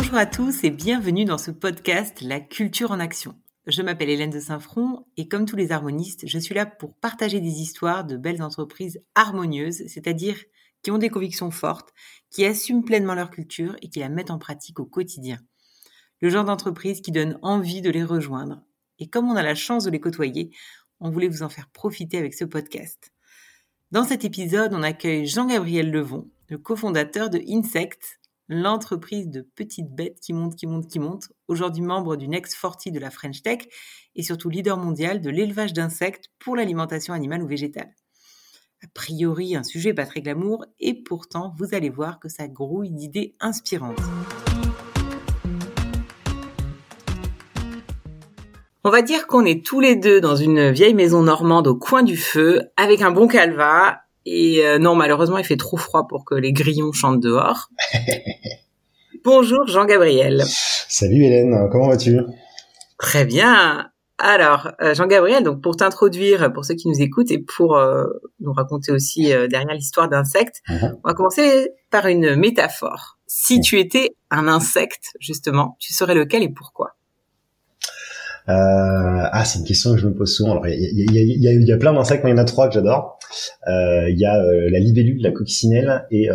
Bonjour à tous et bienvenue dans ce podcast La culture en action. Je m'appelle Hélène de Saint-Front et comme tous les harmonistes, je suis là pour partager des histoires de belles entreprises harmonieuses, c'est-à-dire qui ont des convictions fortes, qui assument pleinement leur culture et qui la mettent en pratique au quotidien. Le genre d'entreprise qui donne envie de les rejoindre. Et comme on a la chance de les côtoyer, on voulait vous en faire profiter avec ce podcast. Dans cet épisode, on accueille Jean-Gabriel Levon, le cofondateur de Insect, l'entreprise de petites bêtes qui monte, qui monte, qui monte, aujourd'hui membre du Next 40 de la French Tech et surtout leader mondial de l'élevage d'insectes pour l'alimentation animale ou végétale. A priori, un sujet pas très glamour, et pourtant, vous allez voir que ça grouille d'idées inspirantes. On va dire qu'on est tous les deux dans une vieille maison normande au coin du feu, avec un bon calva et euh, non, malheureusement, il fait trop froid pour que les grillons chantent dehors. Bonjour Jean-Gabriel. Salut Hélène, comment vas-tu? Très bien. Alors, euh, Jean-Gabriel, donc pour t'introduire, pour ceux qui nous écoutent et pour euh, nous raconter aussi derrière l'histoire d'insectes, uh-huh. on va commencer par une métaphore. Si tu étais un insecte, justement, tu serais lequel et pourquoi? Ah, c'est une question que je me pose souvent. Alors, il y a, plein d'insectes, mais il y en a trois que j'adore. Euh, il y a euh, la libellule, la coccinelle et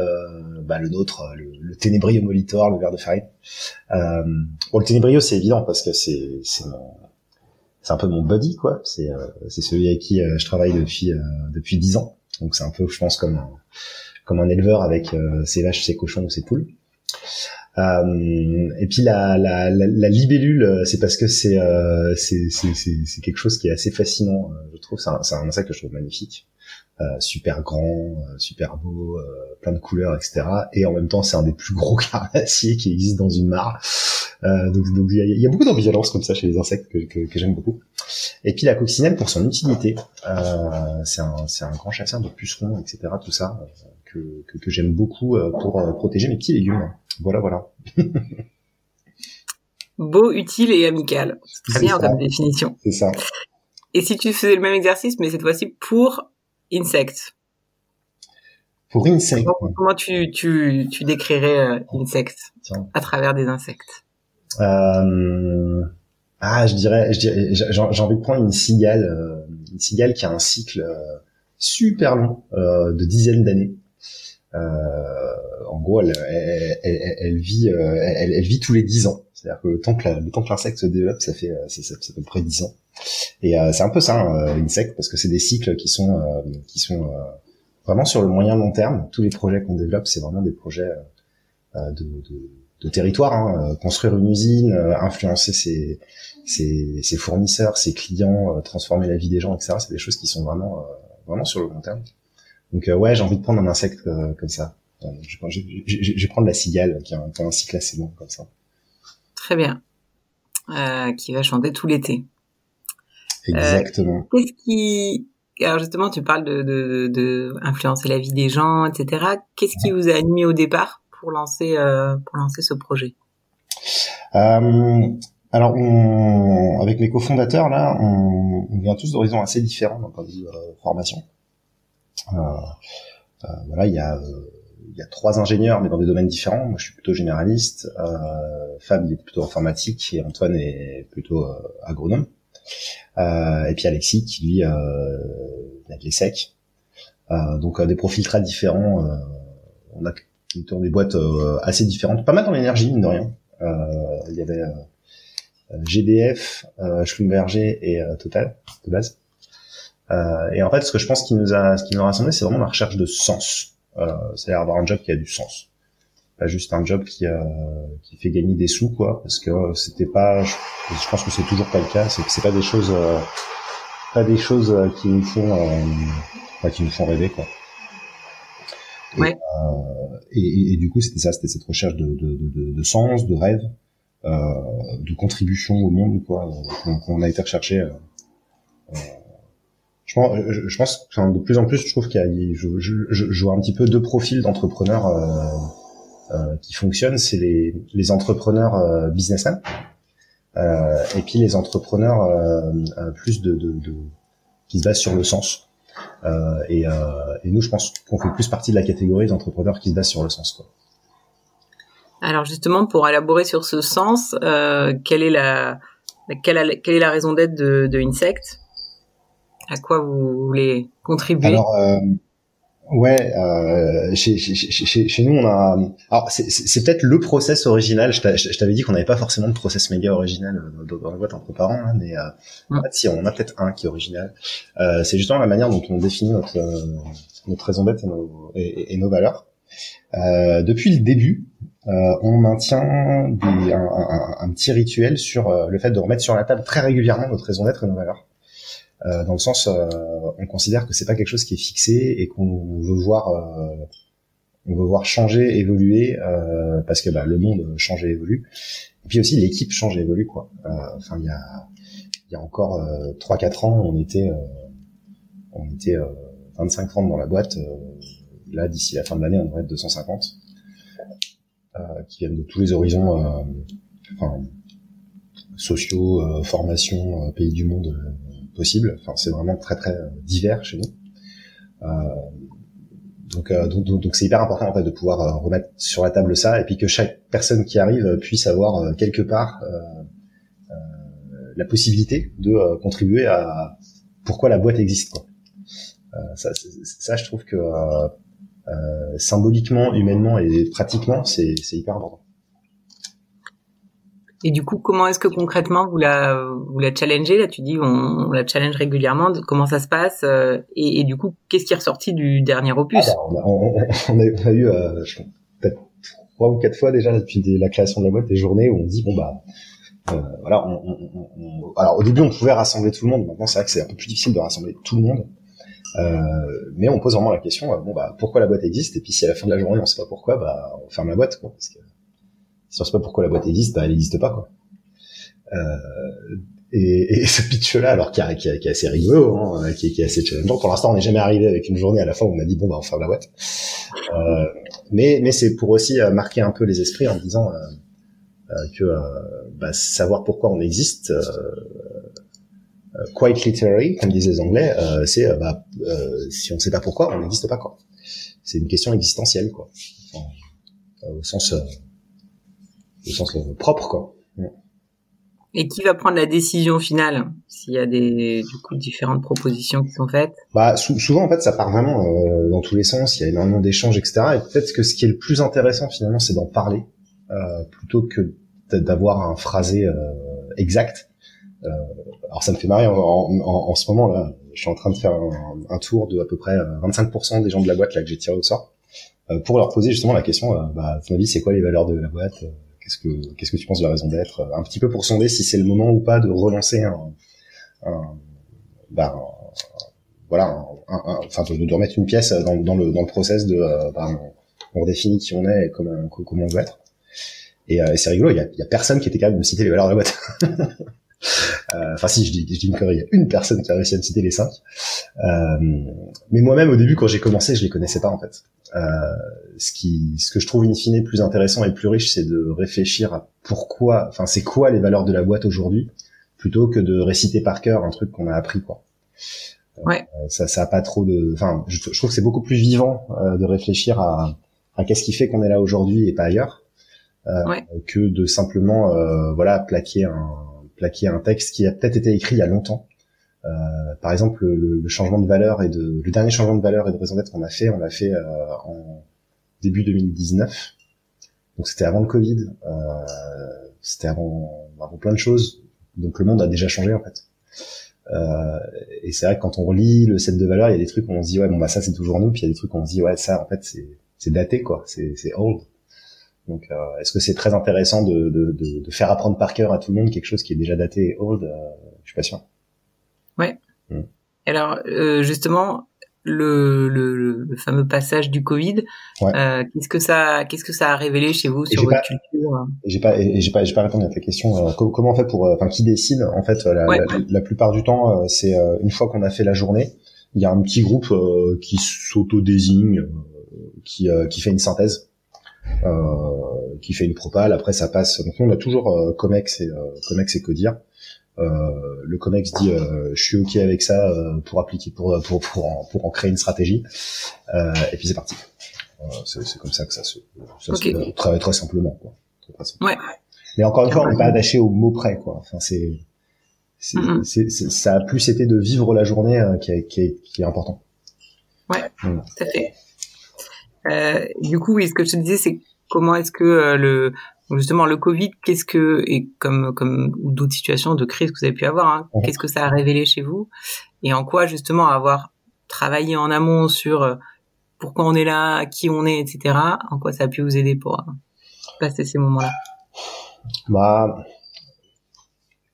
bah, le nôtre, le, le ténébrio molitor, le ver de farine. bon, le ténébrio, c'est évident parce que c'est c'est mon c'est un peu mon buddy quoi. C'est c'est celui avec qui je travaille depuis depuis dix ans. Donc c'est un peu, je pense, comme un, comme un éleveur avec ses vaches, ses cochons ou ses poules. Euh, et puis la, la, la, libellule, euh, c'est parce que c'est euh, quelque chose qui est assez fascinant. Euh, je trouve c'est un, un insecte que je trouve magnifique, euh, super grand, super beau, plein de couleurs, etc. Et en même temps, c'est un des plus gros carnassiers qui existe dans une mare. donc il y a, y a, beaucoup d'ambivalence comme ça chez les insectes que, que, que j'aime beaucoup. Et puis la coccinelle pour son utilité, c'est un un grand chasseur de pucerons, etc. Tout ça que, que, que j'aime beaucoup pour protéger mes petits légumes. Voilà, voilà. Beau, utile et amical. Très bien en termes de définition. C'est ça. Et si tu faisais le même exercice, mais cette fois-ci pour insectes? Pour insectes. Comment, tu, tu, tu décrirais euh, insectes à travers des insectes? Euh... Ah, je dirais, j'ai envie de prendre une cigale, euh, une cigale qui a un cycle super long euh, de dizaines d'années. Euh, en gros, elle, elle, vit, euh, elle, vit tous les 10 ans. C'est-à-dire que le temps que, le temps que l'insecte se développe, ça fait, c'est, à peu près 10 ans. Et c'est un peu ça, hein, insecte, parce que c'est des cycles qui sont, qui sont vraiment sur le moyen long terme. Tous les projets qu'on développe, c'est vraiment des projets de, de, de, territoire. Hein. Construire une usine, influencer ses, ses, ses, fournisseurs, ses clients, transformer la vie des gens, etc. C'est des choses qui sont vraiment, vraiment sur le long terme. Donc euh, ouais, j'ai envie de prendre un insecte euh, comme ça. Je, vais prendre la cigale qui a, un, un cycle assez long comme ça. Très bien. Euh, qui va chanter tout l'été. Exactement. Qu'est-ce qui alors justement, tu parles de, de, de, influencer la vie des gens, etc. Qu'est-ce qui vous a animé au départ pour lancer pour lancer ce projet? Euh, Alors, on, avec les cofondateurs là, on, on vient tous d'horizons assez différents d'un point de vue formation. Euh, euh, voilà, il y a il y a trois ingénieurs, mais dans des domaines différents. Moi, je suis plutôt généraliste. Euh, Fab, il est plutôt informatique et Antoine est plutôt euh, agronome. Euh, et puis Alexis, qui lui euh, a de l'ESSEC. Euh, donc des profils très différents. on a des boîtes assez différentes, pas mal dans l'énergie, mine de rien. Il y avait GDF, Schlumberger et Total de base. Euh, et en fait, ce que je pense qui nous a, ce qui nous a rassemblé, c'est vraiment la recherche de sens. Euh, c'est-à-dire avoir un job qui a du sens, pas juste un job qui euh, qui fait gagner des sous, quoi. Parce que c'était pas, je, pense que c'est toujours pas le cas. C'est que c'est pas des choses, euh, pas des choses euh, qui nous font, euh, qui nous font rêver, quoi. Et, ouais. et, et, du coup, c'était ça, c'était cette recherche de, de, de, de, sens, de rêve, de contribution au monde, quoi, qu'on a été rechercher. Je pense, je, pense enfin, de plus en plus, je trouve qu'il y a, je, vois un petit peu deux profils d'entrepreneurs euh, euh, qui fonctionnent. C'est les, entrepreneurs euh, businessmen et puis les entrepreneurs plus de, qui se basent sur le sens. Et, nous, je pense qu'on fait plus partie de la catégorie d'entrepreneurs qui se basent sur le sens. Alors justement, pour élaborer sur ce sens, quelle est la raison d'être de Insect? À quoi vous voulez contribuer? Alors, Ouais, euh, chez, chez, chez, chez, nous on a. Alors c'est peut-être le process original. Je t'avais dit qu'on n'avait pas forcément de process méga original euh, dans la boîte entre parents, hein, mais euh, en fait, si on a peut-être un qui est original. Euh, c'est justement la manière dont on définit notre euh, notre raison d'être et nos, et, et nos valeurs. Euh, depuis le début, on maintient des, un, un, un, petit rituel sur le fait de remettre sur la table très régulièrement notre raison d'être et nos valeurs. Euh, dans le sens, euh, on considère que c'est pas quelque chose qui est fixé et qu'on veut voir, euh, on veut voir changer, évoluer, parce que bah, le monde change et évolue. Et puis aussi l'équipe change et évolue quoi. Enfin, il y a, y a encore trois 3-4 ans, on était, on était 25-30 dans la boîte. là, d'ici la fin de l'année, on devrait être 250 qui viennent de tous les horizons, enfin, sociaux, formation, pays du monde possible. Enfin, c'est vraiment très très divers chez nous. Euh, donc, euh, donc, donc, c'est hyper important en fait de pouvoir euh, remettre sur la table ça, et puis que chaque personne qui arrive puisse avoir quelque part la possibilité de contribuer à pourquoi la boîte existe. Quoi. ça, ça, je trouve que symboliquement, humainement et pratiquement, c'est hyper important. Et du coup, comment est-ce que concrètement vous la vous la challengez Là, tu dis on, la challenge régulièrement. Comment ça se passe euh, et, du coup, qu'est-ce qui est ressorti du dernier opus? Ah bah, on, a, eu euh, peut-être trois ou quatre fois déjà depuis la création de la boîte des journées où on dit bon bah euh, voilà. alors au début, on pouvait rassembler tout le monde. Maintenant, c'est vrai que c'est un peu plus difficile de rassembler tout le monde. mais on pose vraiment la question bon bah pourquoi la boîte existe? Et puis si à la fin de la journée on sait pas pourquoi bah on ferme la boîte quoi parce que si on sait pas pourquoi la boîte existe, bah, elle n'existe pas quoi. Euh, et, et, ce pitch-là, alors qui, est, qui, est, assez rigolo, hein, qui, qui, est assez challengeant. Pour l'instant, on n'est jamais arrivé avec une journée à la fin où on a dit bon bah on ferme la boîte. Euh, mais mais c'est pour aussi euh, marquer un peu les esprits en disant euh, euh que bah, savoir pourquoi on existe. quite literary, comme disaient les Anglais, c'est bah, si on ne sait pas pourquoi, on n'existe pas quoi. C'est une question existentielle quoi, au sens au sens propre, quoi. Et qui va prendre la décision finale s'il y a des du coup différentes propositions qui sont faites? Bah souvent en fait ça part vraiment euh, dans tous les sens. Il y a énormément d'échanges etc. Et peut-être que ce qui est le plus intéressant finalement c'est d'en parler euh, plutôt que d'avoir un phrasé euh, exact. Euh, alors ça me fait marrer en, en, en, ce moment là. Je suis en train de faire un, un tour de à peu près 25% des gens de la boîte là que j'ai tiré au sort pour leur poser justement la question. bah à ton avis c'est quoi les valeurs de la boîte Qu'est-ce que qu'est-ce que tu penses de la raison d'être Un petit peu pour sonder si c'est le moment ou pas de relancer un, un bah, voilà, enfin de, remettre une pièce dans, dans, le dans le process de euh, bah, on, redéfinit qui on est et comment comment on veut être. Et, euh, et c'est rigolo, il y a, y a, personne qui était capable de me citer les valeurs de la boîte. Euh, enfin si, je dis, je dis une connerie, il y a une personne qui a réussi à me citer les cinq. Euh, mais moi-même au début quand j'ai commencé, je les connaissais pas en fait. Euh, ce qui, ce que je trouve in fine plus intéressant et plus riche, c'est de réfléchir à pourquoi, enfin c'est quoi les valeurs de la boîte aujourd'hui, plutôt que de réciter par cœur un truc qu'on a appris quoi. Ouais. ça, ça a pas trop de, enfin, je, trouve que c'est beaucoup plus vivant de réfléchir à, à qu'est-ce qui fait qu'on est là aujourd'hui et pas ailleurs, que de simplement, voilà, plaquer un plaquer un texte qui a peut-être été écrit il y a longtemps. Euh, par exemple, le, changement de valeur et de le dernier changement de valeur et de raison d'être qu'on a fait, on l'a fait euh, en début 2019. Donc c'était avant le Covid, euh, c'était avant, avant plein de choses. Donc le monde a déjà changé en fait. Euh, et c'est vrai que quand on relit le set de valeurs, il y a des trucs où on se dit ouais bon bah ça c'est toujours nous, puis il y a des trucs où on se dit ouais ça en fait c'est daté quoi, c'est old. Donc, euh, est-ce que c'est très intéressant de, de, de, de, faire apprendre par cœur à tout le monde quelque chose qui est déjà daté et old? Je suis pas sûr. Ouais. Mm. Alors, euh, justement, le, le, le, fameux passage du Covid, euh, qu'est-ce que ça, qu'est-ce que ça a révélé chez vous sur votre culture? J'ai pas, j'ai pas, j'ai pas répondu à ta question. comment on fait pour, enfin, qui décide En fait, la, la, plupart du temps, c'est une fois qu'on a fait la journée, il y a un petit groupe qui s'auto-désigne, qui, qui fait une synthèse euh, qui fait une propale. Après, ça passe. Donc, on a toujours euh, Comex et euh, Comex et Codir. Le Comex dit je suis ok avec ça pour appliquer pour pour pour en, pour en créer une stratégie. et puis c'est parti. c'est comme ça que ça se, ça se très très simplement quoi. Ouais. Mais encore une fois, on n'est pas attaché au mot près quoi. Enfin c'est c'est, ça a plus été de vivre la journée qui, est, qui, est, qui est important. Ouais, tout à fait. Euh, du coup, oui, ce que je te disais, c'est comment est-ce que euh, le justement le Covid, qu'est-ce que et comme comme ou d'autres situations de crise que vous avez pu avoir, hein, qu'est-ce que ça a révélé chez vous et en quoi justement avoir travaillé en amont sur euh, pourquoi on est là, qui on est, etc. En quoi ça a pu vous aider pour euh, passer ces moments-là? Bah,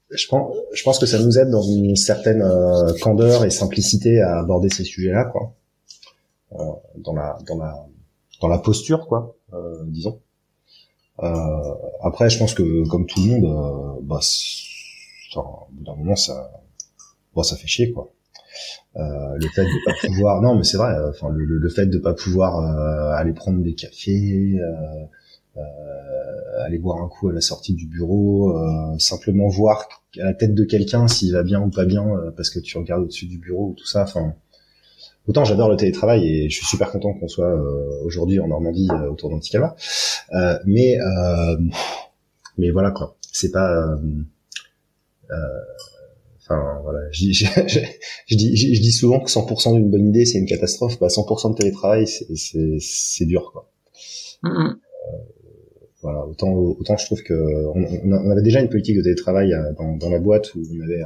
je pense, je pense que ça nous aide dans une certaine candeur et simplicité à aborder ces sujets-là, quoi. dans la dans la dans la posture, quoi, euh, disons. Euh, après, je pense que comme tout le monde, euh, bah, au bout d'un moment, ça, bon, ça fait chier, quoi. Euh, le fait de pas pouvoir, non, mais c'est vrai. Enfin, le, le, fait de pas pouvoir euh, aller prendre des cafés, euh, aller boire un coup à la sortie du bureau, simplement voir à la tête de quelqu'un s'il va bien ou pas bien, parce que tu regardes au-dessus du bureau ou tout ça. Enfin, autant j'adore le télétravail et je suis super content qu'on soit euh, aujourd'hui en Normandie euh, autour d'Anticaba, euh, mais euh, mais voilà quoi, c'est pas Enfin, voilà, je, dis, je, dis, je, dis souvent que 100% d'une bonne idée, c'est une catastrophe. Bah, 100% de télétravail, c'est dur, quoi. Voilà, autant, autant je trouve que on, on, avait déjà une politique de télétravail dans, dans la boîte où on avait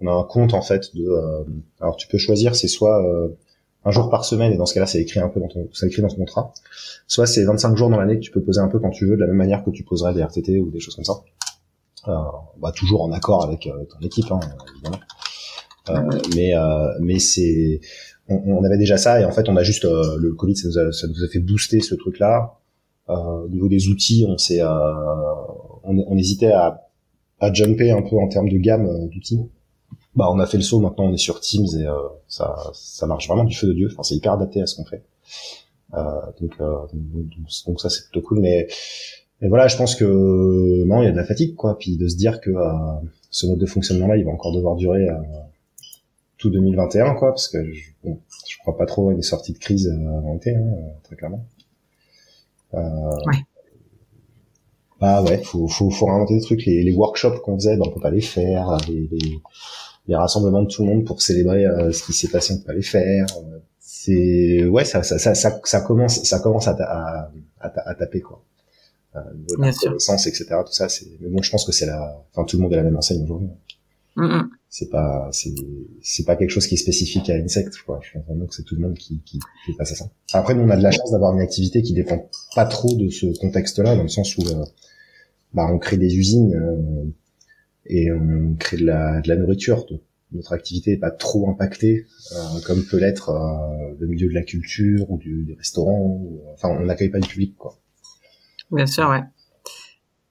on a un compte en fait de euh, alors tu peux choisir c'est soit euh, un jour par semaine et dans ce cas-là c'est écrit un peu dans ton c'est écrit dans ton contrat soit c'est 25 jours dans l'année que tu peux poser un peu quand tu veux de la même manière que tu poserais des RTT ou des choses comme ça. Euh, bah toujours en accord avec euh, ton équipe hein, évidemment. Euh, mais mais c'est on, avait déjà ça et en fait on a juste le Covid ça nous a, ça nous a fait booster ce truc là au niveau des outils on s'est on, on hésitait à à jumper un peu en termes de gamme d'outils bah on a fait le saut maintenant on est sur Teams et euh, ça ça marche vraiment du feu de dieu. Enfin c'est hyper adapté à ce qu'on fait. Euh, donc, euh, donc, ça c'est plutôt cool. Mais mais voilà je pense que non il y a de la fatigue quoi. Puis de se dire que ce mode de fonctionnement là il va encore devoir durer tout 2021 quoi parce que je, bon, je crois pas trop à une sortie de crise avant l'été hein, très clairement. Ouais. Bah ouais, faut, faut, faut inventer des trucs. Les, les workshops qu'on faisait, bah, on peut pas les faire. Les, les, les rassemblements de tout le monde pour célébrer euh, ce qui s'est passé, on peut pas les faire. C'est ouais, ça, ça, ça, ça, ça commence, ça commence à, à, à, taper quoi. Euh, Bien sûr. etc. Tout ça, c'est. Mais bon, je pense que c'est la. Enfin, tout le monde est la même enseigne aujourd'hui. Mm -hmm. C'est pas, c'est, c'est pas quelque chose qui est spécifique à Insect, quoi. Je pense vraiment que c'est tout le monde qui, qui, qui passe à ça. Après, nous, on a de la chance d'avoir une activité qui dépend pas trop de ce contexte-là, dans le sens où, euh, bah, on crée des usines, euh, et on crée de la, de la nourriture. Donc, notre activité n'est pas trop impactée, euh, comme peut l'être euh, le milieu de la culture ou du, du restaurant. Ou, enfin, on n'accueille pas le public, quoi. Bien sûr, ouais.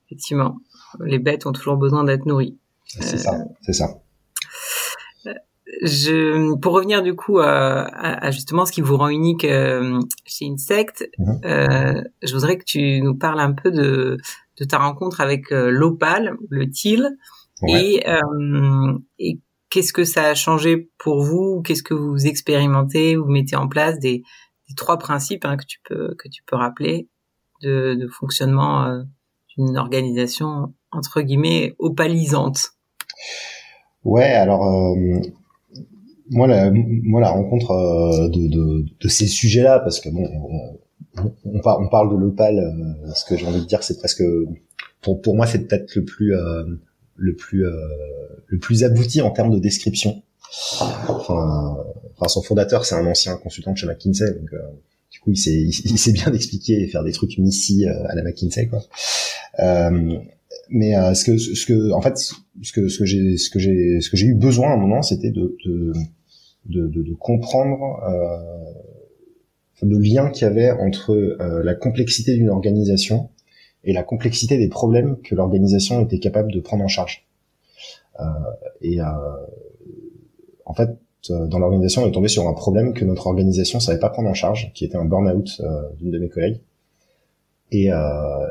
Effectivement, les bêtes ont toujours besoin d'être nourries. C'est ça, c'est ça. Je, pour revenir du coup à, à, justement ce qui vous rend unique euh, chez Insect, euh, je voudrais que tu nous parles un peu de, de ta rencontre avec euh, l'Opal, le TIL, et, euh, et qu'est-ce que ça a changé pour vous Qu'est-ce que vous expérimentez Vous mettez en place des, des trois principes hein, que tu peux que tu peux rappeler de, de fonctionnement euh, d'une organisation entre guillemets opalisante? Ouais, alors euh, moi la moi la rencontre euh, de, de, de ces sujets-là parce que bon on, on, on parle de l'opal euh, ce que j'ai envie de dire c'est presque pour pour moi c'est peut-être le plus le plus euh, le plus abouti en termes de description. Enfin, enfin son fondateur c'est un ancien consultant de chez McKinsey, donc euh, du coup il sait il, sait bien expliquer et faire des trucs ici euh, à la McKinsey quoi. mais ce que ce que en fait ce que ce que j'ai ce que j'ai ce que j'ai eu besoin à un moment c'était de de, de de, de comprendre le lien qu'il y avait entre la complexité d'une organisation et la complexité des problèmes que l'organisation était capable de prendre en charge. Euh, et euh, en fait, euh, dans l'organisation, on est tombé sur un problème que notre organisation savait pas prendre en charge, qui était un burn-out d'une de mes collègues. Et,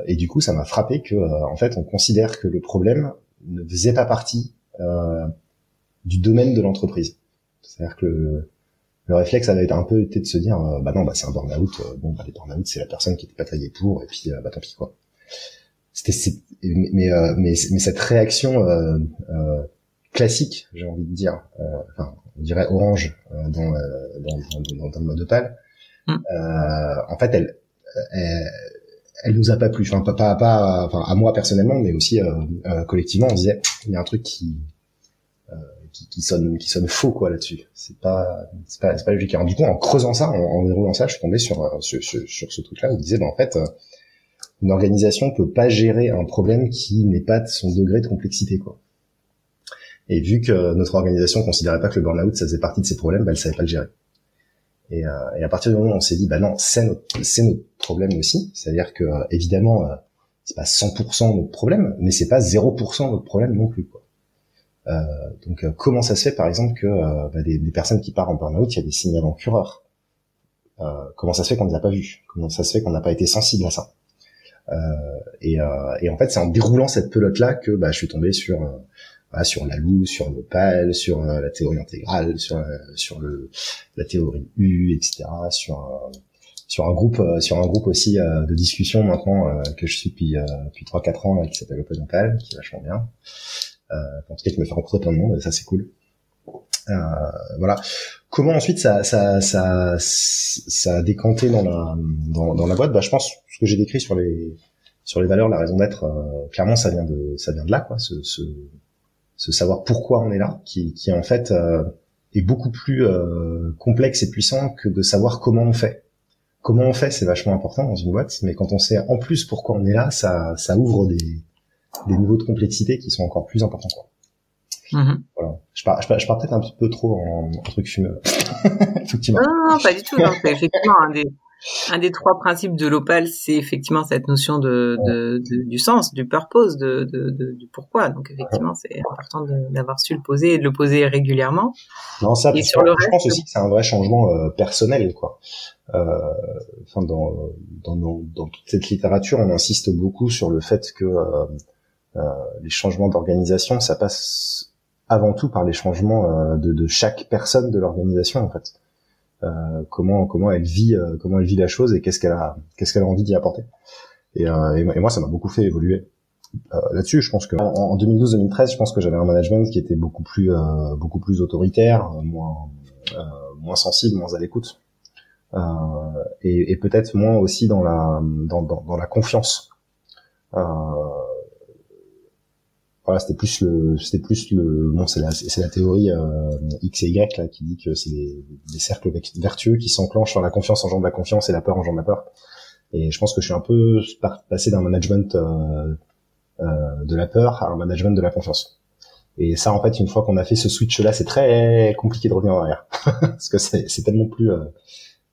et du coup, ça m'a frappé que, en fait, on considère que le problème ne faisait pas partie du domaine de l'entreprise. C'est-à-dire que le réflexe avait un peu été de se dire, bah non, bah c'est un burn-out. bon, bah les burn-out, c'est la personne qui était pas taillée pour, et puis bah tant pis quoi. C'était, mais mais, mais, cette réaction classique, j'ai envie de dire, enfin, on dirait orange dans, dans, dans, dans, le mode Opal. Mm. en fait, elle, elle elle nous a pas plu. Enfin, pas, pas, pas enfin, à moi personnellement, mais aussi euh, euh, collectivement, on disait il y a un truc qui, euh, qui, qui sonne, qui sonne faux quoi là-dessus. C'est pas, c'est pas, c'est pas logique. Alors du coup, en creusant ça, en, en déroulant ça, je suis tombé sur sur, sur, ce truc-là. On disait, ben, en fait, une organisation peut pas gérer un problème qui n'est pas de son degré de complexité quoi. Et vu que notre organisation considérait pas que le burn-out ça faisait partie de ses problèmes, ben, elle savait pas le gérer. Et, euh, et, à partir du moment où on s'est dit, bah non, c'est notre, c'est notre problème aussi. C'est-à-dire que euh, évidemment, euh, c'est pas 100% notre problème, mais c'est pas 0% notre problème non plus. Quoi. Euh, donc euh, comment ça se fait, par exemple, que bah, des, des, personnes qui partent en burn-out, il y a des signes avant-coureurs Comment ça se fait qu'on ne les a pas vus Comment ça se fait qu'on n'a pas été sensible à ça? Et, et, en fait, c'est en déroulant cette pelote-là que bah, je suis tombé sur sur la loue, sur l'opale, sur euh, la théorie intégrale, sur euh, sur le la théorie U, etc. Sur euh, sur un groupe sur un groupe aussi de discussion maintenant que je suis depuis depuis trois quatre ans qui s'appelle Open qui est vachement bien. en tout cas, qui me fait rencontrer plein de monde, et ça c'est cool. Voilà. Comment ensuite ça, ça, ça, ça a décanté dans la, dans, la boîte? Bah, Je pense ce que j'ai décrit sur les, sur les valeurs, la raison d'être, clairement ça vient de, ça vient de là, quoi. Ce, ce, ce savoir pourquoi on est là, qui, qui en fait euh, est beaucoup plus euh, complexe et puissant que de savoir comment on fait. Comment on fait, c'est vachement important dans une boîte, mais quand on sait en plus pourquoi on est là, ça, ça ouvre des, des niveaux de complexité qui sont encore plus importants. Quoi. Voilà. Je pars, je pars, peut-être un petit peu trop en, en truc fumeux. Effectivement. Non, non, pas du tout. C'est effectivement un des, un des trois principes de l'opal, c'est effectivement cette notion de, de, du sens, du purpose, de, du pourquoi. Donc effectivement, c'est important d'avoir su le poser et de le poser régulièrement. Non, ça, et sur le je pense aussi que c'est un vrai changement euh, personnel, quoi. Euh, enfin, dans, dans, dans, toute cette littérature, on insiste beaucoup sur le fait que euh les changements d'organisation, ça passe avant tout par les changements de, de chaque personne de l'organisation, en fait. Euh, comment comment elle vit euh, comment elle vit la chose et qu'est-ce qu'elle a qu'est-ce qu'elle a envie d'y apporter. Et, euh, et, moi, ça m'a beaucoup fait évoluer là-dessus. Je pense que en, 2012-2013, je pense que j'avais un management qui était beaucoup plus beaucoup plus autoritaire, moins moins sensible, moins à l'écoute. et, et peut-être moins aussi dans la dans, dans, dans la confiance. Euh, voilà, c'était plus le, c'était plus le, bon, c'est la, c'est la théorie euh, X et Y là qui dit que c'est des, des, cercles vertueux qui s'enclenchent sur la confiance engendre la confiance et la peur engendre la peur. Et je pense que je suis un peu passé d'un management euh, euh, de la peur à un management de la confiance. Et ça, en fait, une fois qu'on a fait ce switch-là, c'est très compliqué de revenir en arrière parce que c'est, tellement plus euh,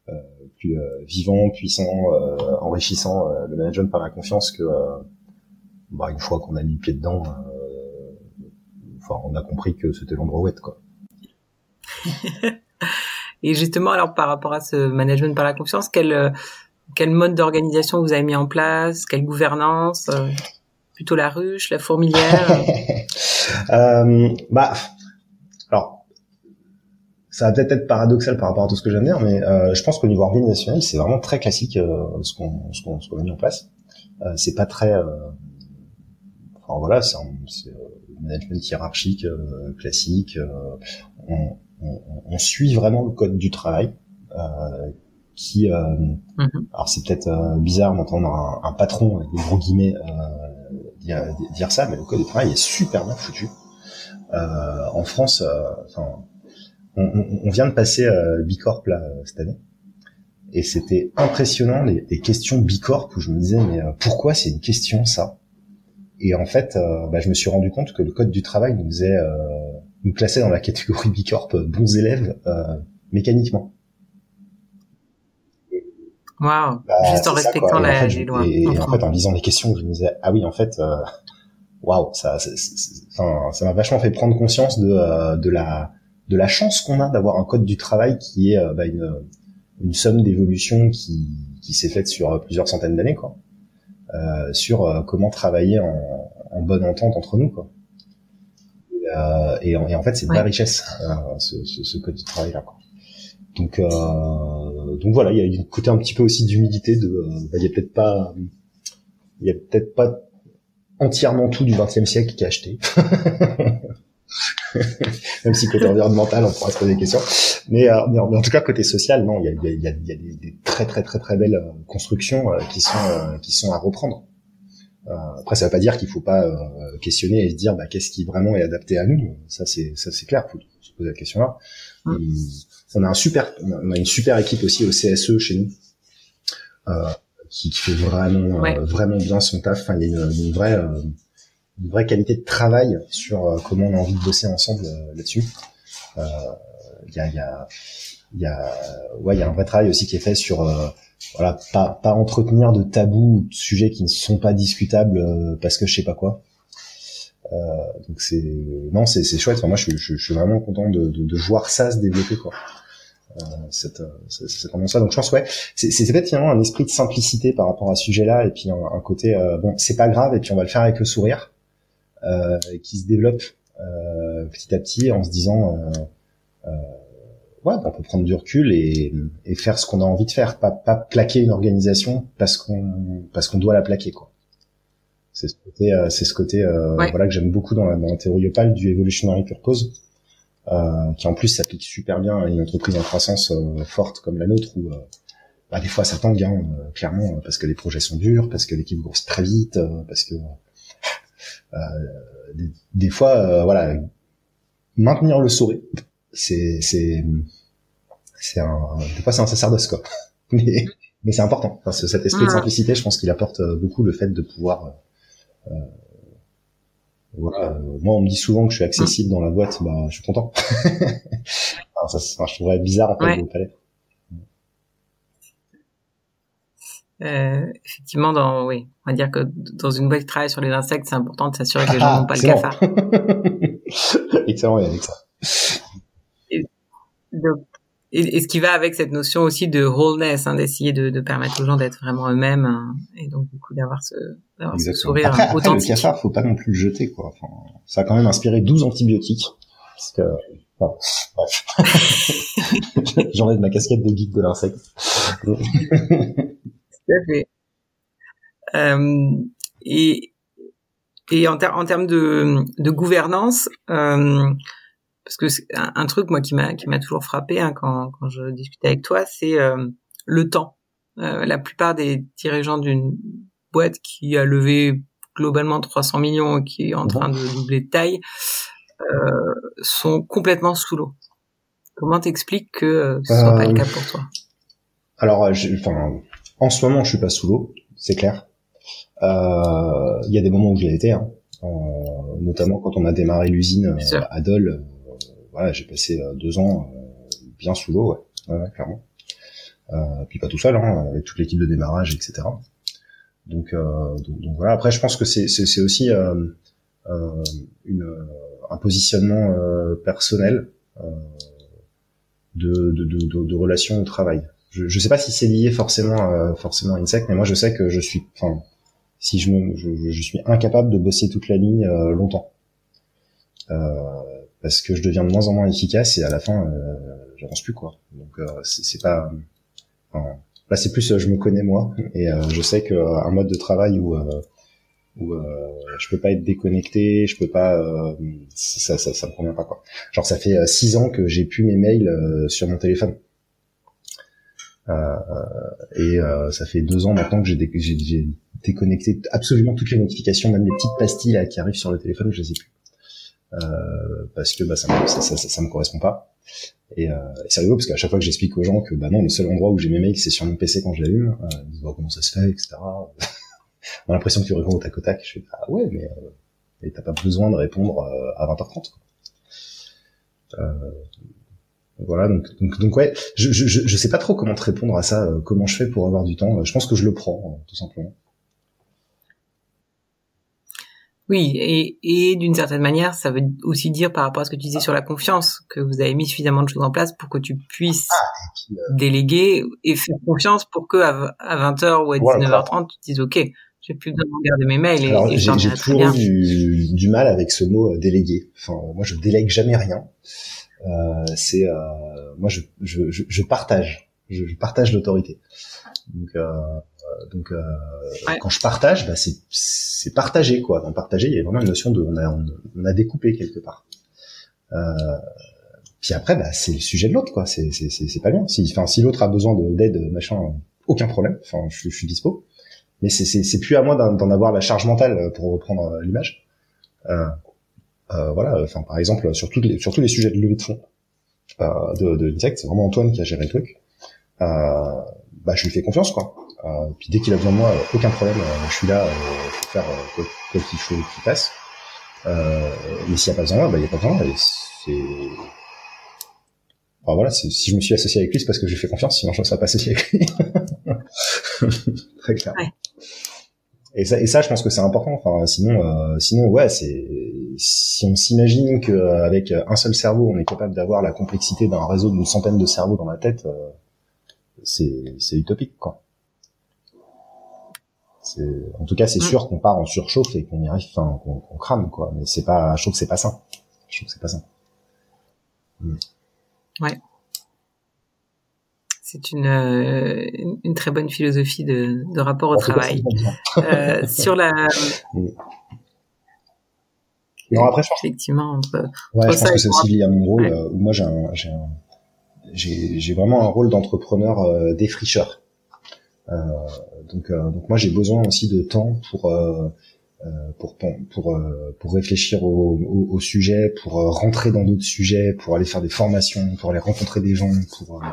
euh plus euh, vivant, puissant, enrichissant le management par la confiance que bah, une fois qu'on a mis le pied dedans, enfin, on a compris que c'était l'endroit où être, quoi. Et justement, alors par rapport à ce management par la confiance, quel euh, quel mode d'organisation vous avez mis en place? Quelle gouvernance? Euh, Plutôt la ruche, la fourmilière? Euh, Bah, alors, ça va peut-être être paradoxal par rapport à tout ce que j'aime dire, mais euh, je pense qu'au niveau organisationnel, c'est vraiment très classique ce qu'on ce qu'on a mis en place. c'est pas très, enfin voilà, c'est management hiérarchique euh, classique. Euh, on, on, on, suit vraiment le code du travail euh, qui mhm. alors c'est peut-être bizarre d'entendre un, un, patron avec des gros guillemets dire, dire, ça mais le code du travail est super bien foutu en France enfin on, on, vient de passer Bicorp là cette année et c'était impressionnant les, les, questions Bicorp où je me disais mais pourquoi c'est une question ça? Et en fait, euh, bah, je me suis rendu compte que le code du travail nous faisait euh, nous plaçait dans la catégorie Bicorp euh, bons élèves mécaniquement. Waouh, bah, juste en respectant la, les lois. Et, en fait, en lisant les questions, je me disais ah oui, en fait, waouh, ça, ça m'a vachement fait prendre conscience de, de la de la chance qu'on a d'avoir un code du travail qui est bah, une, une somme d'évolution qui, qui s'est faite sur plusieurs centaines d'années, quoi. Euh, sur euh, comment travailler en, en, bonne entente entre nous, quoi. Et, euh, et, en, et en, fait, c'est de la richesse, ce, ce, ce, code du travail là. Quoi. Donc, euh, donc voilà, il y a un côté un petit peu aussi d'humilité. De, bah, il y a peut-être pas, il y a peut-être pas entièrement tout du XXe siècle qui est acheté. Même si côté environnemental, on pourra se poser des questions. Mais, euh, mais, en, tout cas, côté social, non, il y a, y a, il y a des, des, très très très très belles constructions qui sont qui sont à reprendre. après, ça veut pas dire qu'il faut pas questionner et se dire bah, qu'est-ce qui vraiment est adapté à nous. Ça, c'est ça, c'est clair. Faut se poser la question-là. Hum on a un super, on a une super équipe aussi au CSE chez nous, euh, qui, fait vraiment, euh, vraiment bien son taf. Enfin, il y a une, vraie, euh, une vraie qualité de travail sur comment on a envie de bosser ensemble là-dessus. Il y a, y a, y a, ouais, y a un vrai travail aussi qui est fait sur voilà, pas, pas entretenir de tabous, de sujets qui ne sont pas discutables parce que je sais pas quoi. Euh, donc c'est non, c'est chouette. Enfin, moi, je, je, je, suis vraiment content de, de, de voir ça se développer quoi. Euh, c'est vraiment ça. Donc je pense ouais, c'est peut-être finalement un esprit de simplicité par rapport à ce sujet-là et puis un, côté euh, bon c'est pas grave et puis on va le faire avec le sourire euh, qui se développe euh, petit à petit en se disant euh, ouais on peut prendre du recul et, et faire ce qu'on a envie de faire, pas pas plaquer une organisation parce qu'on parce qu'on doit la plaquer quoi. C'est ce côté c'est ce côté voilà que j'aime beaucoup dans la, dans la théorie Opal du evolutionary purpose euh, qui en plus s'applique super bien à une entreprise en croissance euh, forte comme la nôtre où euh, bah, des fois ça tangue hein, clairement parce que les projets sont durs, parce que l'équipe grossit très vite, parce que des, des, fois voilà maintenir le sourire c'est c'est c'est un des fois c'est un sacerdoce quoi mais mais c'est important enfin, cet esprit de simplicité je pense qu'il apporte beaucoup le fait de pouvoir euh, voilà. Euh, moi, on me dit souvent que je suis accessible dans la boîte, bah, je suis content. ça, ça, je trouverais bizarre en fait de pas Euh, effectivement, dans, oui, on va dire que dans une boîte qui travaille sur les insectes, c'est important de s'assurer que les gens n'ont pas le cafard. Excellent, ça. Et, donc, et, ce qui va avec cette notion aussi de wholeness, hein, d'essayer de, de, permettre aux gens d'être vraiment eux-mêmes, hein, et donc du coup d'avoir ce, ce, sourire après, après, authentique. le cafard, faut pas non plus le jeter, quoi. Enfin, ça a quand même inspiré 12 antibiotiques, parce que, enfin, bref. J'enlève ma casquette de geek de l'insecte. Tout à fait. Euh, et, et en, ter en termes de, de gouvernance, euh, parce que c'est un, truc moi qui m'a qui m'a toujours frappé hein, quand quand je discutais avec toi, c'est euh, le temps. Euh, la plupart des dirigeants d'une boîte qui a levé globalement 300 millions et qui est en train de doubler de taille euh, sont complètement sous l'eau. Comment t'expliques que ce soit pas le cas pour toi? Alors, enfin, en ce moment, je suis pas sous l'eau, c'est clair. Il y a des moments où je l'ai été, hein. notamment quand on a démarré l'usine à Dole voilà, j'ai passé euh, deux ans euh, bien sous l'eau, ouais, ouais, clairement. Euh, puis pas tout seul, hein, avec toute l'équipe de démarrage, etc. Donc, donc, donc, voilà. Après, je pense que c'est aussi une, un positionnement personnel de, de, de, de, relation au travail. Je, je sais pas si c'est lié forcément forcément à Insect, mais moi je sais que je suis, enfin, si je me, je, je, suis incapable de bosser toute la nuit longtemps. Euh, parce que je deviens de moins en moins efficace et à la fin euh, j'avance plus quoi. Donc euh, c'est pas là c'est plus euh, je me connais moi et euh, je sais que un mode de travail où où je peux pas être déconnecté, je peux pas ça, ça ça me convient pas quoi. Genre ça fait six ans que j'ai plus mes mails sur mon téléphone. Et ça fait deux ans maintenant que j'ai déconnecté absolument toutes les notifications, même les petites pastilles là, qui arrivent sur le téléphone, je les ai plus. Euh, parce que bah, ça, me, ça, ça, ça, me correspond pas. Et euh, c'est rigolo parce qu'à chaque fois que j'explique aux gens que bah non, le seul endroit où j'ai mes mails c'est sur mon PC quand je l'allume, euh, ils oh, comment ça se fait, etc. On a l'impression que tu réponds au tac au tac. Je fais ah ouais, mais euh, t'as pas besoin de répondre euh, à 20h30. Euh, voilà, donc, donc, donc ouais, je, je, je sais pas trop comment te répondre à ça, comment je fais pour avoir du temps. Je pense que je le prends, tout simplement. Oui, et, et d'une certaine manière, ça veut aussi dire par rapport à ce que tu disais sur la confiance, que vous avez mis suffisamment de choses en place pour que tu puisses ah, euh, déléguer et faire confiance pour que à, 20h ou à 19h30, tu te dises, OK, j'ai plus besoin de regarder mes mails. Et, j'ai toujours eu du, du, mal avec ce mot euh, déléguer. Enfin, moi, je délègue jamais rien. C'est moi je, je, je, partage, je, partage l'autorité. Donc, donc quand je partage, bah, c'est c'est partagé quoi. Dans partager, il y a vraiment une notion de on a on, a découpé quelque part. puis après, bah, c'est le sujet de l'autre quoi. C'est c'est c'est pas bien. Si enfin si l'autre a besoin d'aide machin, aucun problème. Enfin je, je suis dispo mais c'est plus à moi d'en avoir la charge mentale euh, pour reprendre euh, l'image. Euh, euh, voilà, enfin par exemple sur, les, sur tous les sujets de levée de fonds euh, de, de c'est vraiment Antoine qui a géré le truc. Euh, bah je lui fais confiance quoi. Euh, puis dès qu'il a besoin de moi, aucun problème, je suis là pour faire quoi, qu'il faut qu'il passe. mais s'il n'y a pas besoin, bah il n'y a pas besoin. Et c'est voilà, si je me suis associé avec lui, c'est parce que j'ai fait confiance, sinon je ne serais pas associé avec lui. Très clair. Et ça, et ça, je pense que c'est important. Enfin, sinon, euh, sinon, ouais, c'est si on s'imagine qu'avec un seul cerveau, on est capable d'avoir la complexité d'un réseau d'une centaine de cerveaux dans la tête, euh, c'est utopique, quoi. En tout cas, c'est sûr qu'on part en surchauffe et qu'on y arrive, enfin, qu'on crame, quoi. Mais c'est pas, je trouve que c'est pas sain. Je trouve que c'est pas sain. Mm. Ouais c'est une, euh, une, très bonne philosophie de, de rapport au travail. Euh, sur la. Non, après, je pense... Effectivement, entre, ouais, je pense que c'est aussi lié à mon rôle, euh, où moi, j'ai j'ai j'ai vraiment un rôle d'entrepreneur euh, défricheur. Euh, donc, donc moi, j'ai besoin aussi de temps pour pour pour pour réfléchir au, au, au, sujet, pour rentrer dans d'autres sujets, pour aller faire des formations, pour aller rencontrer des gens, pour euh,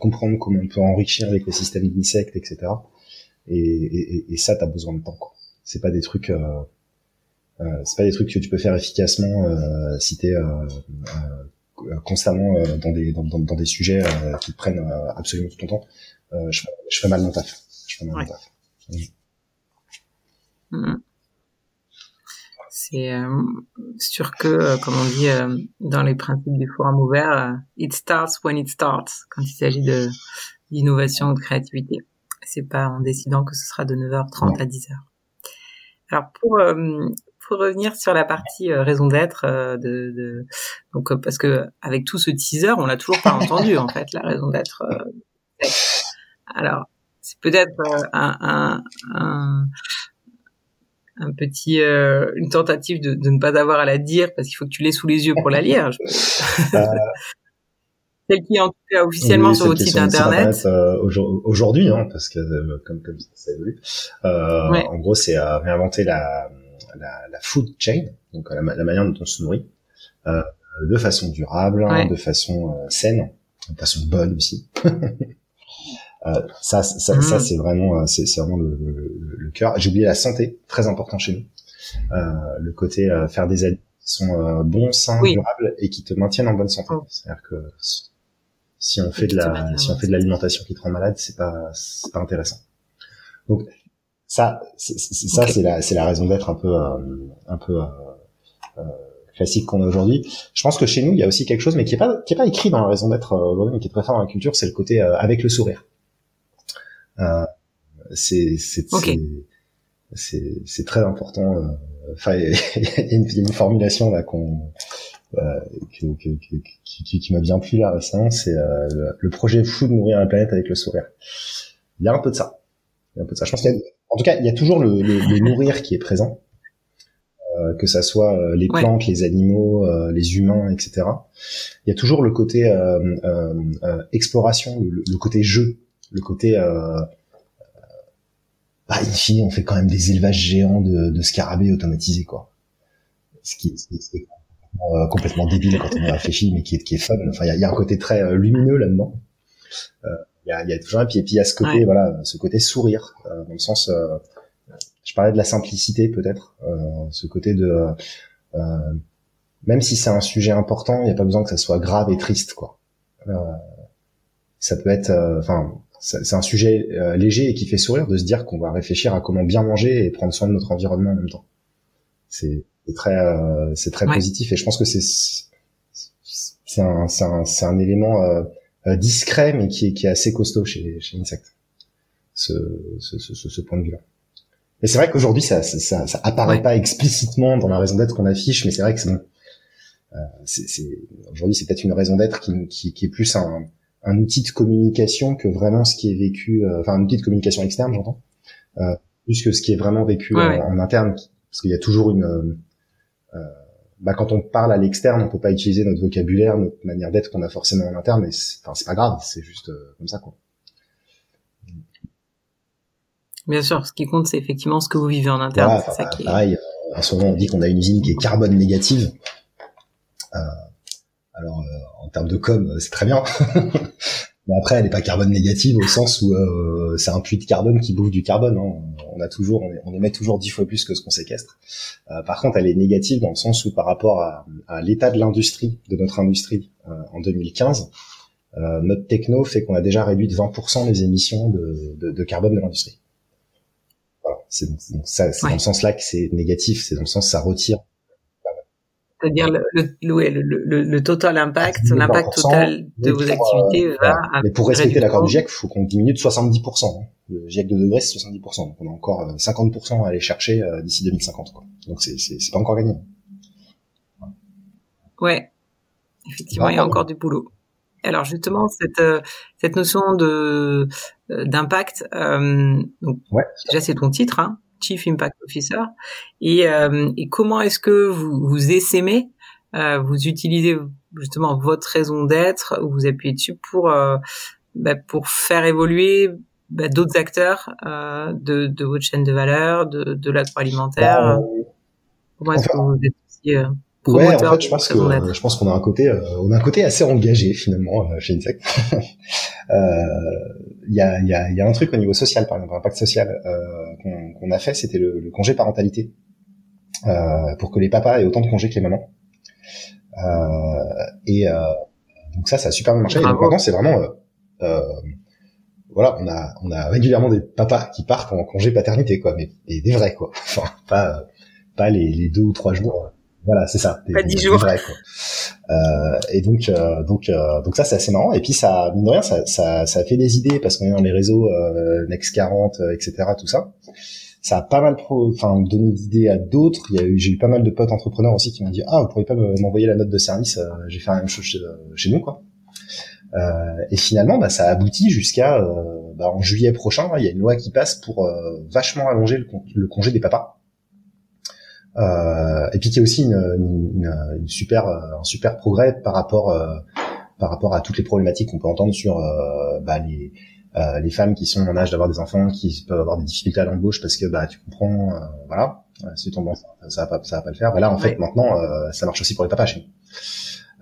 comprendre comment on peut enrichir l'écosystème d'insectes, etc. Et, et, et ça, t'as besoin de temps. Quoi. C'est pas des trucs, euh, euh, c'est pas des trucs que tu peux faire efficacement euh, si t'es euh, euh, constamment dans des dans, dans, des sujets qui te prennent absolument tout ton temps. je, je fais mal mon taf. Je fais mal mon taf. Mmh c'est euh, sûr que, euh, comme on dit euh, dans les principes du forum ouvert, it starts when it starts, quand il s'agit de d'innovation ou de créativité. C'est pas en décidant que ce sera de 9h30 à 10h. Alors pour pour revenir sur la partie raison d'être de, de, donc parce que avec tout ce teaser, on l'a toujours pas entendu en fait la raison d'être. alors c'est peut-être un, un, un un petit euh, une tentative de, de, ne pas avoir à la dire parce qu'il faut que tu l'aies sous les yeux pour la lire. Euh, celle qui est en tout cas officiellement sur votre site internet. Euh, aujourd'hui, hein, parce que euh, comme comme ça évolue. Euh, En gros, c'est réinventer la, la, la food chain, donc la, la, manière dont on se nourrit, de façon durable, de façon saine, de façon bonne aussi. Euh, ça, ça, ça mm. c'est vraiment, euh, c'est vraiment le, le, le cœur. J'ai oublié la santé, très important chez nous. Euh, le côté faire des aliments qui sont bons, sains, durables et qui te maintiennent en bonne santé. Oh. C'est-à-dire que si, on fait de la, si on fait de l'alimentation qui te rend malade, c'est pas, c'est pas intéressant. Donc ça, c'est, ça, c'est la, c'est la raison d'être un peu, un peu classique qu'on a aujourd'hui. Je pense que chez nous, il y a aussi quelque chose, mais qui est pas, qui est pas écrit dans la raison d'être aujourd'hui, mais qui est très fort dans la culture, c'est le côté avec le sourire. Euh, c'est c'est c'est c'est très important. Euh, enfin, il y, a une formulation là qu'on euh, qui, qui, qui, m'a bien plu là récemment, c'est euh, le, projet fou de nourrir la planète avec le sourire. Il y a un peu de ça. Il y a un peu de ça. Je pense qu'il en tout cas, il y a toujours le, le, nourrir qui est présent, euh, que ça soit euh, les plantes, les animaux, les humains, etc. Il y a toujours le côté exploration, le, le, côté jeu le côté euh, bah, in on fait quand même des élevages géants de, de scarabées automatisés, quoi. Ce qui, est euh, complètement débile quand on y réfléchit, mais qui est, qui est fun. Enfin, il y a, un côté très euh, lumineux là-dedans. Euh, il y, a, y a toujours un puis, et puis il y a ce côté, voilà, ce côté sourire, dans le sens, je parlais de la simplicité peut-être, ce côté de, même si c'est un sujet important, il n'y a pas besoin que ça soit grave et triste, quoi. ça peut être, enfin c'est un sujet euh, léger et qui fait sourire de se dire qu'on va réfléchir à comment bien manger et prendre soin de notre environnement en même temps. C'est très euh, c'est très positif et je pense que c'est c'est un c'est un, un élément euh, discret mais qui est qui est assez costaud chez chez Insect. Ce ce, ce, ce point de vue là. Et c'est vrai qu'aujourd'hui ça, ça ça apparaît pas explicitement dans la raison d'être qu'on affiche mais c'est vrai que c'est aujourd'hui c'est peut-être une raison d'être qui, qui, qui, est plus un, un, outil de communication que vraiment ce qui est vécu, enfin un outil de communication externe, j'entends, plus que ce qui est vraiment vécu en, interne, parce qu'il y a toujours une bah, quand on parle à l'externe, on peut pas utiliser notre vocabulaire, notre manière d'être qu'on a forcément en interne, mais c'est, enfin, c'est pas grave, c'est juste comme ça, quoi. Bien sûr, ce qui compte, c'est effectivement ce que vous vivez en interne. ça qui pareil, euh, en ce moment, on dit qu'on a une usine qui est carbone négative. Euh, alors, euh, en termes de com, c'est très bien. Mais après, elle n'est pas carbone négative au sens où c'est un puits de carbone qui bouffe du carbone. Hein. On a toujours, on, émet toujours dix fois plus que ce qu'on séquestre. par contre, elle est négative dans le sens où par rapport à, à l'état de l'industrie, de notre industrie en 2015, notre techno fait qu'on a déjà réduit de 20% les émissions de, de, de carbone de l'industrie. C'est ça, c'est dans ce sens-là que c'est négatif. C'est dans le sens que ça retire. C'est-à-dire le, le, le, le, total impact, l'impact total de vos activités va. Mais pour respecter l'accord du GIEC, il faut qu'on diminue de 70%. Hein. Le GIEC de degrés, c'est 70%. Donc on a encore 50% euh, à aller chercher euh, d'ici 2050. Quoi. Donc c'est pas encore gagné. Ouais, effectivement, il y a encore du boulot. Alors justement, cette, euh, cette notion de d'impact, euh, donc déjà c'est ton titre, hein, Chief Impact Officer, et, et comment est-ce que vous vous essaimez, vous utilisez justement votre raison d'être, vous appuyez dessus pour bah, pour faire évoluer bah, d'autres acteurs de, de votre chaîne de valeur, de, de l'agroalimentaire? Bah, comment est-ce que vous êtes aussi Ouais, en fait, je pense que je pense qu'on a un côté, euh, on a un côté assez engagé finalement euh, chez Insect. Il euh, y, a, y, a, y a un truc au niveau social, par exemple, impact social qu'on a fait, c'était le, le, congé parentalité pour que les papas aient autant de congés que les mamans. et donc ça, ça a super bien marché. Et donc maintenant, c'est vraiment voilà, on a on a régulièrement des papas qui partent en congé paternité quoi, mais des, des vrais quoi. Enfin, pas pas les, les deux ou trois jours voilà, c'est ça. Des, pas dix jours. Quoi. Euh, et donc, euh, donc, euh, donc ça, c'est assez marrant. Et puis, ça, mine de rien, ça, ça, ça fait des idées parce qu'on est dans les réseaux euh, Next 40, etc., tout ça. Ça a pas mal, enfin, donné d'idées à d'autres. Il y a eu, j'ai eu pas mal de potes entrepreneurs aussi qui m'ont dit, ah, vous pourriez pas m'envoyer la note de service J'ai fait la même chose chez, chez nous, quoi. et finalement, bah, ça aboutit jusqu'à, bah, en juillet prochain, il y a une loi qui passe pour vachement allonger le, le congé des papas. Euh, et puis qui est aussi une, une, une, super, un super progrès par rapport, euh, par rapport à toutes les problématiques qu'on peut entendre sur euh, bah, les, les femmes qui sont en âge d'avoir des enfants, qui peuvent avoir des difficultés à l'embauche parce que bah tu comprends, voilà, c'est ton ça va pas, ça va pas le faire. Voilà, en fait, maintenant, ça marche aussi pour les papas chez nous.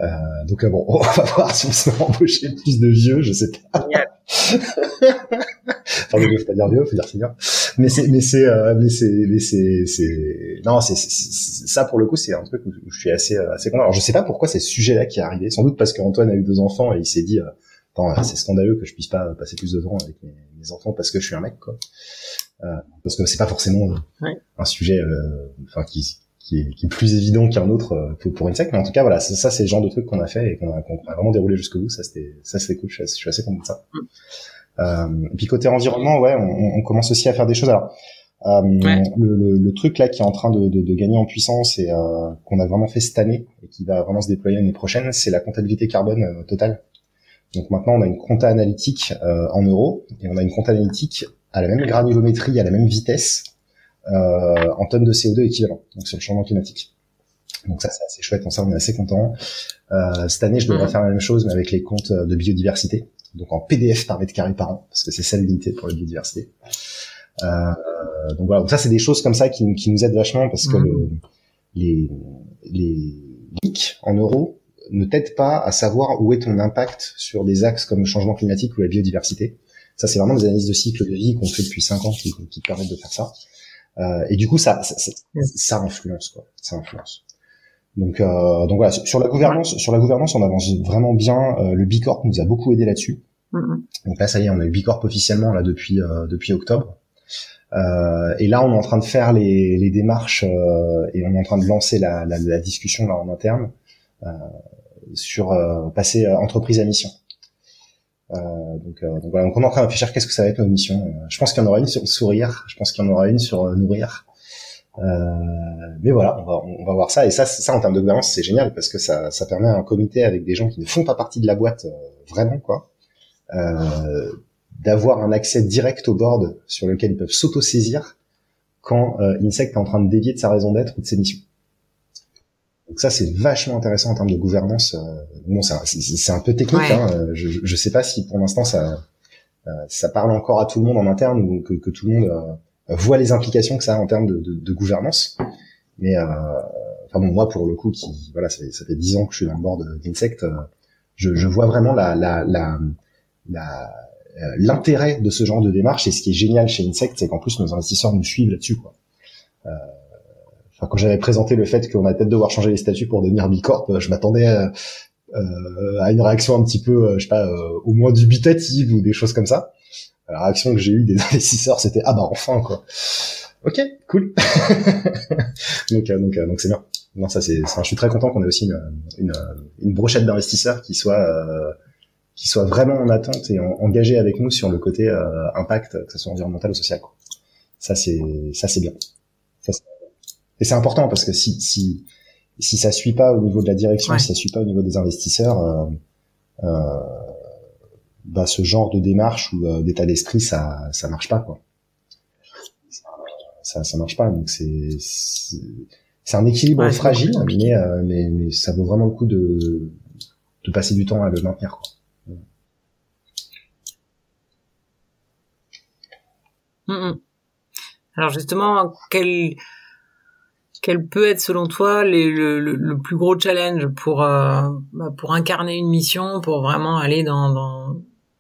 Euh, donc bon, on va voir si on se embaucher plus de vieux, je sais pas. enfin, faut pas dire vieux, faut dire senior. Mais c'est, mais c'est, euh, mais c'est, mais c'est, c'est, non, c'est, ça pour le coup, c'est un truc où, je suis assez, euh, assez content. Alors je sais pas pourquoi c'est ce sujet-là qui est arrivé. Sans doute parce qu'Antoine a eu deux enfants et il s'est dit, attends, c'est scandaleux que je puisse pas passer plus de temps avec mes, mes enfants parce que je suis un mec, quoi. parce que c'est pas forcément un sujet, enfin qui qui est, qui est plus évident qu'un autre euh, pour, une sec mais en tout cas voilà ça, c'est le genre de truc qu'on a fait et qu'on a, a, vraiment déroulé jusqu'au bout ça c'était ça c'est cool je suis, assez, content de ça mm. euh, et puis côté environnement ouais on, on, commence aussi à faire des choses alors euh, le, le, le, truc là qui est en train de, de, de gagner en puissance et euh, qu'on a vraiment fait cette année et qui va vraiment se déployer l'année prochaine c'est la comptabilité carbone euh, totale donc maintenant on a une compta analytique euh, en euros et on a une compta analytique à la même granulométrie à la même vitesse euh, en tonnes de CO2 équivalent, donc sur le changement climatique. Donc ça, c'est assez chouette. En ça, on est assez content. Euh, cette année, je devrais faire la même chose, mais avec les comptes de biodiversité, donc en PDF par mètre carré par an, parce que c'est ça l'unité pour la biodiversité. Euh, donc voilà, donc ça, c'est des choses comme ça qui, qui nous aident vachement, parce que le, les les leaks en euros ne t'aident pas à savoir où est ton impact sur des axes comme le changement climatique ou la biodiversité. Ça, c'est vraiment des analyses de cycle de vie qu'on fait depuis 5 ans qui, qui permettent de faire ça. Euh, et du coup, ça, ça, ça, influence quoi, ça influence. Donc, euh, donc voilà, sur la gouvernance, sur la gouvernance, on avance vraiment bien. Euh, le Bicorp nous a beaucoup aidé là-dessus. Mm-hmm. Donc là, ça y est, on a eu Bicorp officiellement là depuis euh, depuis octobre. Euh, et là, on est en train de faire les, les démarches euh, et on est en train de lancer la, la, la discussion là en interne sur passer entreprise à mission. Euh, donc, euh, donc, voilà, donc on est en train de réfléchir qu'est-ce que ça va être notre mission. Euh, je pense qu'il y en aura une sur sourire, je pense qu'il y en aura une sur nourrir. Mais voilà, on va, on va voir ça. Et ça, ça en termes de gouvernance, c'est génial parce que ça, ça permet à un comité avec des gens qui ne font pas partie de la boîte vraiment, quoi, d'avoir un accès direct au board sur lequel ils peuvent s'auto-saisir quand Insect est en train de dévier de sa raison d'être ou de ses missions. Donc ça, c'est vachement intéressant en termes de gouvernance. Euh, bon, c'est un, peu technique. Hein. Je, je sais pas si pour l'instant ça, euh, ça parle encore à tout le monde en interne ou que, que tout le monde euh, voit les implications que ça a en termes de, de, de gouvernance. Mais enfin bon, moi pour le coup, qui voilà, ça fait, ça fait 10 ans que je suis dans le board d'Insect, je, je, vois vraiment la, la, la, la l'intérêt de ce genre de démarche et ce qui est génial chez Insect, c'est qu'en plus nos investisseurs nous suivent là-dessus. Quoi. Euh, enfin, quand j'avais présenté le fait qu'on allait peut-être devoir changer les statuts pour devenir Bicorp, je m'attendais euh, euh, à une réaction un petit peu, euh, je sais pas, au moins dubitative ou des choses comme ça. La réaction que j'ai eue des investisseurs, c'était ah bah enfin quoi. Ok, cool. donc donc donc c'est bien. Non ça c'est, je suis très content qu'on ait aussi une, une, une brochette d'investisseurs qui soit qui soit vraiment en attente et engagé avec nous sur le côté impact, que ce soit environnemental ou social. Quoi. Ça c'est ça c'est bien. Ça, et c'est important parce que si, si, si ça suit pas au niveau de la direction, si ça suit pas au niveau des investisseurs, euh, euh, bah ce genre de démarche ou euh, d'état d'esprit, ça, ça marche pas quoi. Ça, ça marche pas. Donc c'est, c'est un équilibre fragile, mais, euh, mais, mais ça vaut vraiment le coup de, de passer du temps à le maintenir quoi. Alors justement, quel quel peut être selon toi le, le, plus gros challenge pour euh, bah, pour incarner une mission, pour vraiment aller dans, dans,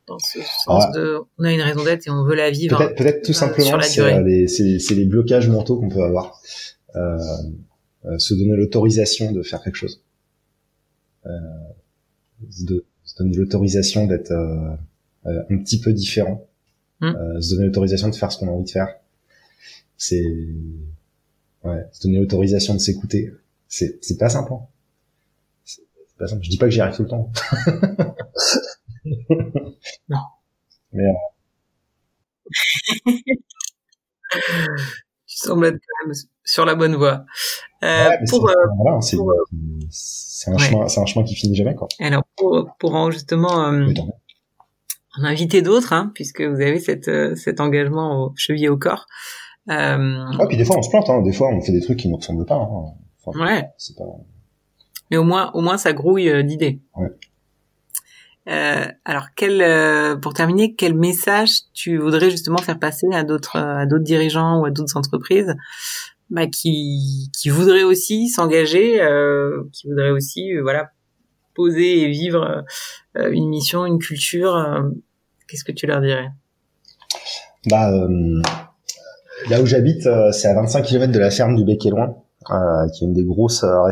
dans ce sens ah. de on a une raison d'être et on veut la vivre. Peut-être, tout euh, simplement c'est les, c'est, les blocages mentaux qu'on peut avoir. Euh, euh, se donner l'autorisation de faire quelque chose. Euh, de, se donner l'autorisation d'être un petit peu différent. Hum. se donner l'autorisation de faire ce qu'on a envie de faire. C'est Ouais, se donner l'autorisation de s'écouter. C'est, c'est pas simple. Hein. C'est pas simple. Je dis pas que j'y arrive tout le temps. non. Mais, euh... tu sembles être quand même sur la bonne voie. Euh, pour, c'est, c'est un chemin, c'est un chemin qui finit jamais, quoi. Alors, pour, pour justement, euh, en inviter d'autres, hein, puisque vous avez cette, euh, cet engagement au chevillé au corps. Euh... Ouais, puis des fois on se plante, hein. des fois on fait des trucs qui nous ressemblent pas. Hein. Enfin, ouais. Pas... Mais au moins, au moins ça grouille euh, d'idées. Ouais. Euh, alors, quel, euh, pour terminer, quel message tu voudrais justement faire passer à d'autres, à d'autres dirigeants ou à d'autres entreprises bah, qui, qui voudraient aussi s'engager, euh, qui voudraient aussi, voilà, poser et vivre une mission, une culture. Qu'est-ce que tu leur dirais? Bah, Là où j'habite, euh, c'est à 25 km de la ferme du Bec et Loin, euh, qui est une des grosses euh,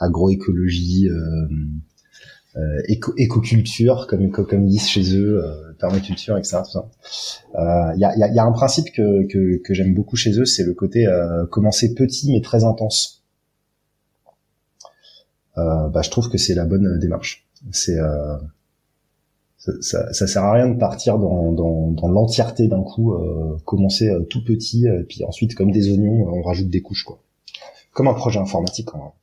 agroécologie, éco écoculture, comme, comme ils disent chez eux, permaculture, etc. Il y, a, y, a, un principe que, que, que j'aime beaucoup chez eux, c'est le côté commencer petit mais très intense. bah, je trouve que c'est la bonne démarche. C'est ça, ça, sert à rien de partir dans, dans, dans l'entièreté d'un coup, euh, commencer euh, tout petit, et euh, puis ensuite comme des oignons, on rajoute des couches quoi. Comme un projet informatique quand.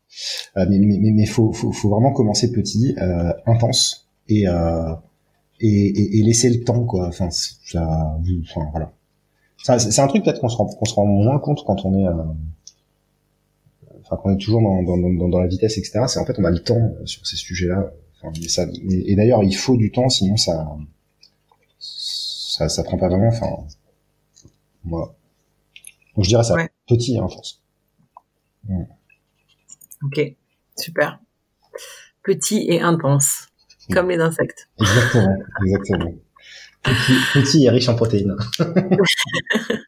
Mais mais mais faut, faut, faut vraiment commencer petit, intense et, et, et laisser le temps quoi. Enfin, ça, enfin voilà. C'est un truc peut-être qu'on se rend qu'on se rend moins compte quand on est enfin quand on est toujours dans, dans, dans, dans la vitesse etc. C'est en fait on a le temps sur ces sujets-là et, d'ailleurs, il faut du temps, sinon ça, ça, ça prend pas vraiment. Enfin, voilà. Donc je dirais ça, petit en force. Ok, super. Petit et intense, comme les insectes. Exactement, exactement. Petit, petit et riche en protéines.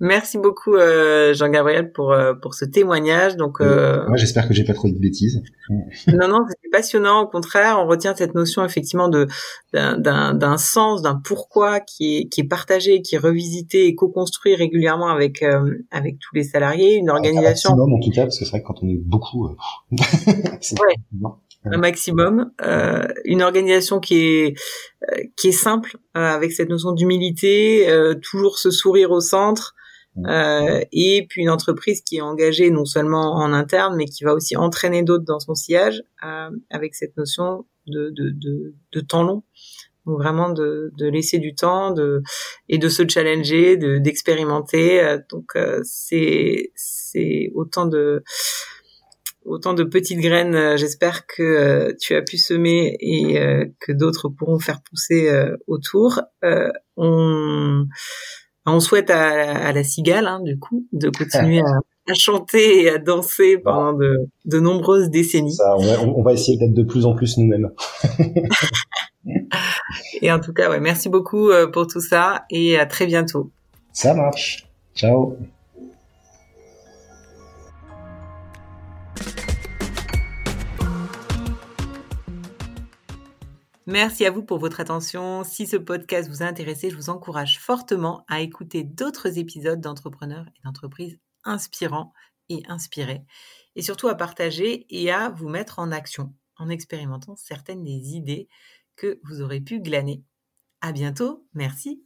Merci beaucoup euh, Jean-Gabriel pour euh, pour ce témoignage. Donc euh... moi j'espère que j'ai pas trop de bêtises. non non, c'est passionnant. Au contraire, on retient cette notion effectivement de d'un d'un sens, d'un pourquoi qui est qui est partagé, qui est revisité et co-construit régulièrement avec euh, avec tous les salariés. Une organisation. Un maximum en tout cas parce que c'est vrai que quand on est beaucoup. ouais. un maximum, euh, une organisation qui est euh, qui est simple avec cette notion d'humilité, toujours se sourire au centre, et puis une entreprise qui est engagée non seulement en interne, mais qui va aussi entraîner d'autres dans son sillage avec cette notion de, de, de, de temps long. Donc vraiment de, de, laisser du temps de, et de se challenger, de, d'expérimenter. Donc c'est autant de autant de petites graines, euh, j'espère que euh, tu as pu semer et euh, que d'autres pourront faire pousser autour. On souhaite à, la cigale, hein, du coup, de continuer à, chanter et à danser pendant de, de nombreuses décennies. Ça, on, va, essayer d'être de plus en plus nous-mêmes. et en tout cas, ouais, merci beaucoup pour tout ça et à très bientôt. Ça marche. Ciao. Merci à vous pour votre attention. Si ce podcast vous a intéressé, je vous encourage fortement à écouter d'autres épisodes d'entrepreneurs et d'entreprises inspirants et inspirés. Et surtout à partager et à vous mettre en action en expérimentant certaines des idées que vous aurez pu glaner. À bientôt. Merci.